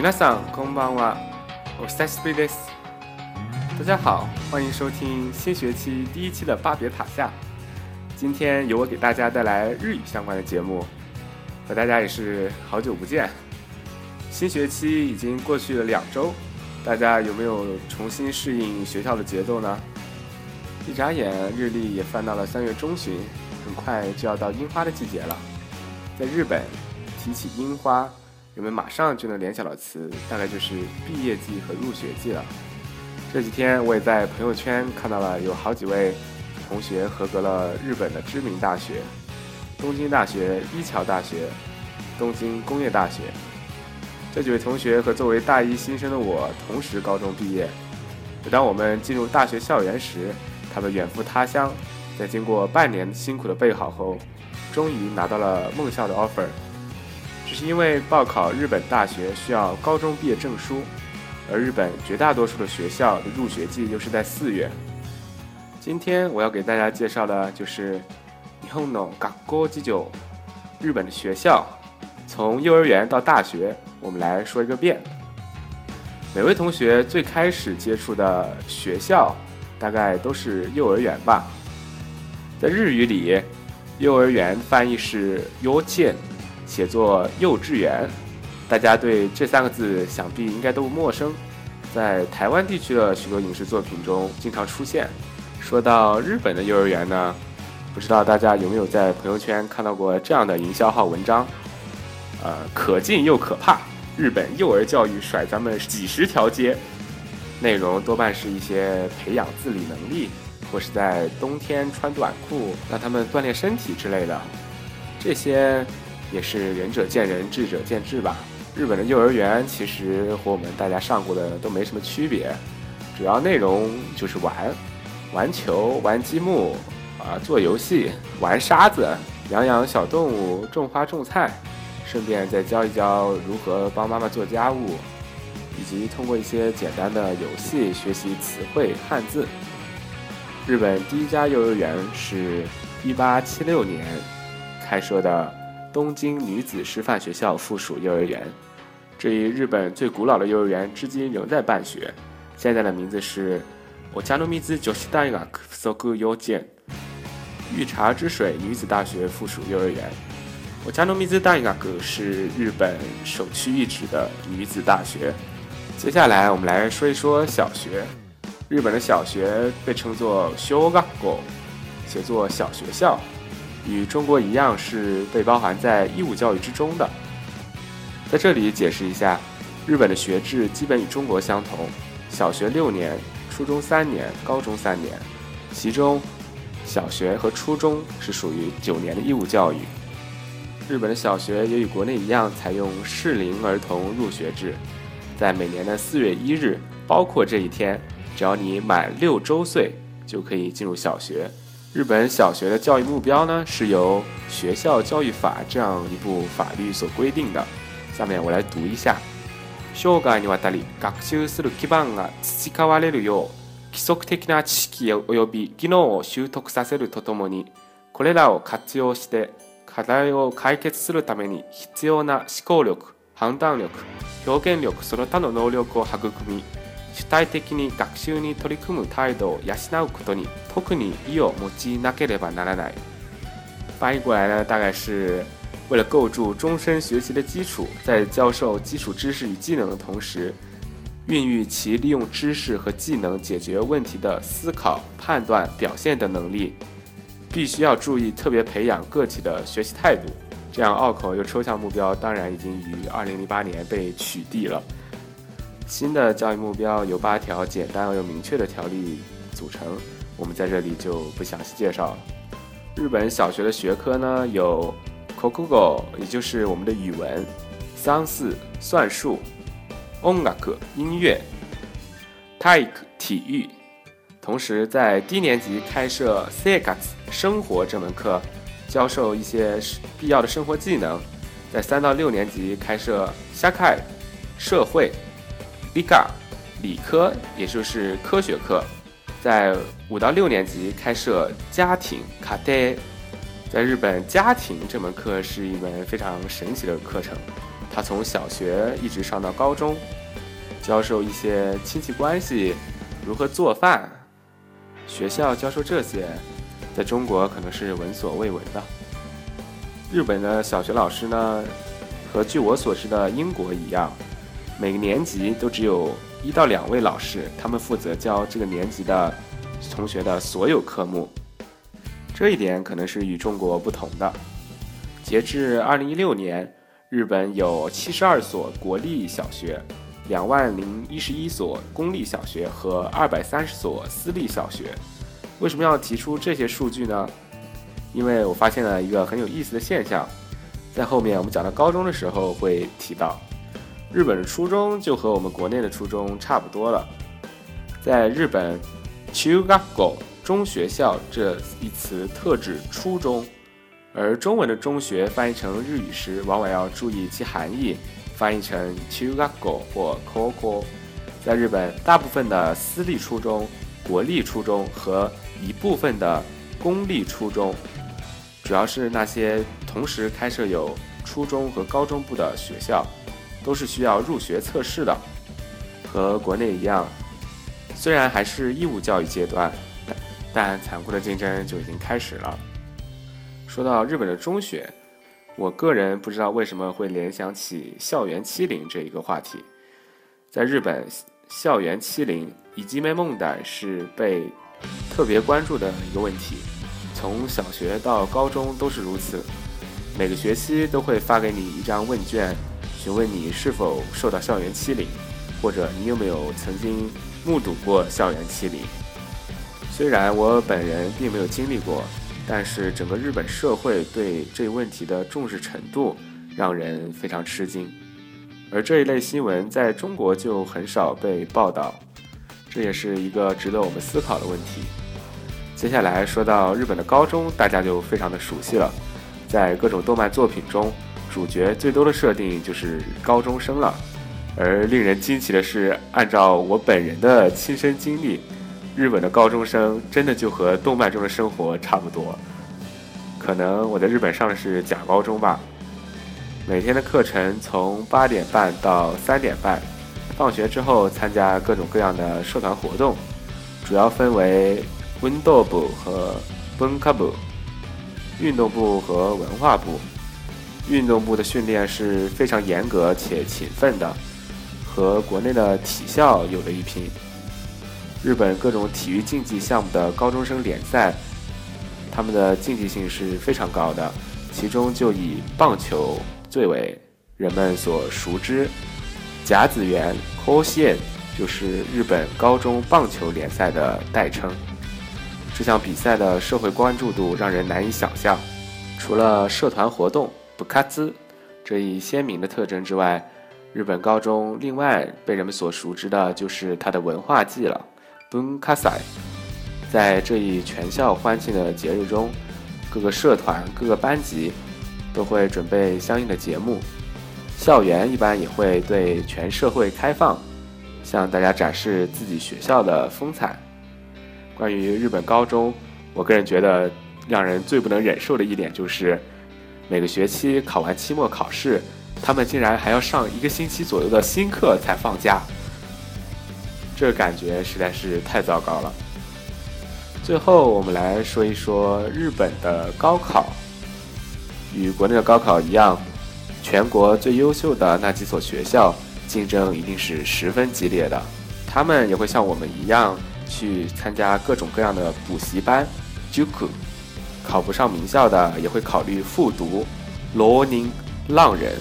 皆さんこんばんは。お久しぶりです。大家好，欢迎收听新学期第一期的巴别塔下。今天由我给大家带来日语相关的节目，和大家也是好久不见。新学期已经过去了两周，大家有没有重新适应学校的节奏呢？一眨眼，日历也翻到了三月中旬，很快就要到樱花的季节了。在日本，提起樱花。 人们马上就能联想到词，大概就是毕业季和入学季了。这几天我也在朋友圈看到了有好几位同学合格了日本的知名大学：东京大学、一桥大学、东京工业大学。这几位同学和作为大一新生的我同时高中毕业。当我们进入大学校园时，他们远赴他乡，在经过半年辛苦的备考后，终于拿到了梦校的 offer。只是因为报考日本大学需要高中毕业证书，而日本绝大多数的学校的入学季又是在四月。今天我要给大家介绍的就是日本の学校，日本的学校，从幼儿园到大学，我们来说一个遍。每位同学最开始接触的学校，大概都是幼儿园吧。在日语里，幼儿园翻译是幼稚園。写作幼稚园，大家对这三个字想必应该都不陌生，在台湾地区的许多影视作品中经常出现。说到日本的幼儿园呢，不知道大家有没有在朋友圈看到过这样的营销号文章？呃，可敬又可怕，日本幼儿教育甩咱们几十条街。内容多半是一些培养自理能力，或是在冬天穿短裤让他们锻炼身体之类的，这些。也是仁者见仁，智者见智吧。日本的幼儿园其实和我们大家上过的都没什么区别，主要内容就是玩，玩球、玩积木，啊，做游戏、玩沙子、养养小动物、种花种菜，顺便再教一教如何帮妈妈做家务，以及通过一些简单的游戏学习词汇、汉字。日本第一家幼儿园是一八七六年开设的。东京女子师范学校附属幼儿园，这一日本最古老的幼儿园至今仍在办学。现在的名字是我加诺米兹九西大学附属幼稚园，御茶之水女子大学附属幼儿园。我加诺米兹大学是日本首屈一指的女子大学。接下来我们来说一说小学。日本的小学被称作小学校，写作小学校。与中国一样是被包含在义务教育之中的。在这里解释一下，日本的学制基本与中国相同，小学六年，初中三年，高中三年，其中小学和初中是属于九年的义务教育。日本的小学也与国内一样采用适龄儿童入学制，在每年的四月一日，包括这一天，只要你满六周岁，就可以进入小学。日本小学的教育目标呢，是由《学校教育法》这样一部法律所规定的。下面我来读一下：生涯にわたり学習する基盤が培われるよう、規則的な知識及び技能を習得させるとともに、これらを活用して課題を解決するために必要な思考力、判断力、表現力その他の能力を育み。主体的に学習に取り組む態度を養うことに特に意を持ちなければならない。翻译过来呢，大概是为了构筑终身学习的基础，在教授基础知识与技能的同时，孕育其利用知识和技能解决问题的思考、判断、表现等能力。必须要注意特别培养个体的学习态度。这样拗口又抽象目标，当然已经于2008年被取缔了。 新的教育目标由八条简单而又明确的条例组成，我们在这里就不详细介绍了。日本小学的学科呢有 kokugo，也就是我们的语文、桑四算术、音楽音乐、体育体育。同时在低年级开设 seikatsu 生活这门课，教授一些必要的生活技能。在三到六年级开设 shakai 社会。理科，理科也就是科学课，在五到六年级开设家庭卡代。在日本，家庭这门课是一门非常神奇的课程。它从小学一直上到高中，教授一些亲戚关系，如何做饭。学校教授这些，在中国可能是闻所未闻的。日本的小学老师呢，和据我所知的英国一样，每个年级都只有一到两位老师，他们负责教这个年级的同学的所有科目。这一点可能是与中国不同的。截至二零一六年，日本有七十二所国立小学，两万零一十一所公立小学和二百三十所私立小学。为什么要提出这些数据呢？因为我发现了一个很有意思的现象，在后面我们讲到高中的时候会提到，日本的初中就和我们国内的初中差不多了。在日本 c h u g a k o 中学校这一词特指初中，而中文的中学翻译成日语时，往往要注意其含义，翻译成 chugaku 或 koko。在日本，大部分的私立初中、国立初中和一部分的公立初中，主要是那些同时开设有初中和高中部的学校，都是需要入学测试的，和国内一样，虽然还是义务教育阶段。但残酷的竞争就已经开始了。说到日本的中学，我个人不知道为什么会联想起校园欺凌这一个话题。在日本，校园欺凌以及没梦胆是被特别关注的一个问题，从小学到高中都是如此。每个学期都会发给你一张问卷，询问你是否受到校园欺凌，或者你有没有曾经目睹过校园欺凌。虽然我本人并没有经历过，但是整个日本社会对这一问题的重视程度让人非常吃惊。而这一类新闻在中国就很少被报道，这也是一个值得我们思考的问题。接下来说到日本的高中，大家就非常的熟悉了，在各种动漫作品中，主角最多的设定就是高中生了。而令人惊奇的是，按照我本人的亲身经历。日本的高中生真的就和动漫中的生活差不多，可能我在日本上的是假高中吧。每天的课程从八点半到三点半，放学之后参加各种各样的社团活动，主要分为运动部和文化部，运动部和文化部。运动部的训练是非常严格且勤奋的，和国内的体校有的一拼。日本各种体育竞技项目的高中生联赛，他们的竞技性是非常高的，其中就以棒球最为人们所熟知。甲子园 k 县就是日本高中棒球联赛的代称。这项比赛的社会关注度让人难以想象。除了社团活动不卡兹这一鲜明的特征之外，日本高中另外被人们所熟知的就是它的文化祭了。文卡赛，在这一全校欢庆的节日中，各个社团、各个班级都会准备相应的节目。校园一般也会对全社会开放，向大家展示自己学校的风采。关于日本高中，我个人觉得让人最不能忍受的一点就是，每个学期考完期末考试，他们竟然还要上一个星期左右的新课才放假。这感觉实在是太糟糕了。最后，我们来说一说日本的高考。与国内的高考一样，全国最优秀的那几所学校竞争一定是十分激烈的。他们也会像我们一样去参加各种各样的补习班 （juku）。考不上名校的也会考虑复读 （learning 浪人）。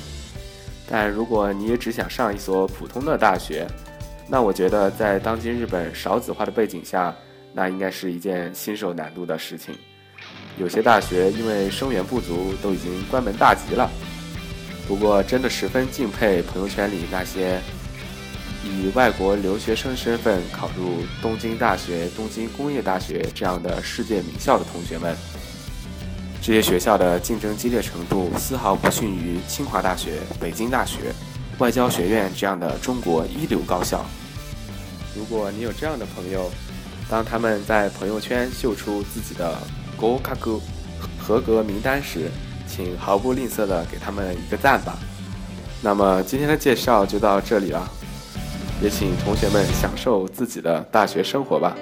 但如果你也只想上一所普通的大学，那我觉得，在当今日本少子化的背景下，那应该是一件新手难度的事情。有些大学因为生源不足，都已经关门大吉了。不过，真的十分敬佩朋友圈里那些以外国留学生身份考入东京大学、东京工业大学这样的世界名校的同学们。这些学校的竞争激烈程度丝毫不逊于清华大学、北京大学、外交学院这样的中国一流高校。如果你有这样的朋友，当他们在朋友圈秀出自己的“合格”合格名单时，请毫不吝啬的给他们一个赞吧。 那么今天的介绍就到这里了，也请同学们享受自己的大学生活吧。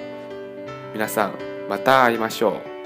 皆さん、また会いましょう。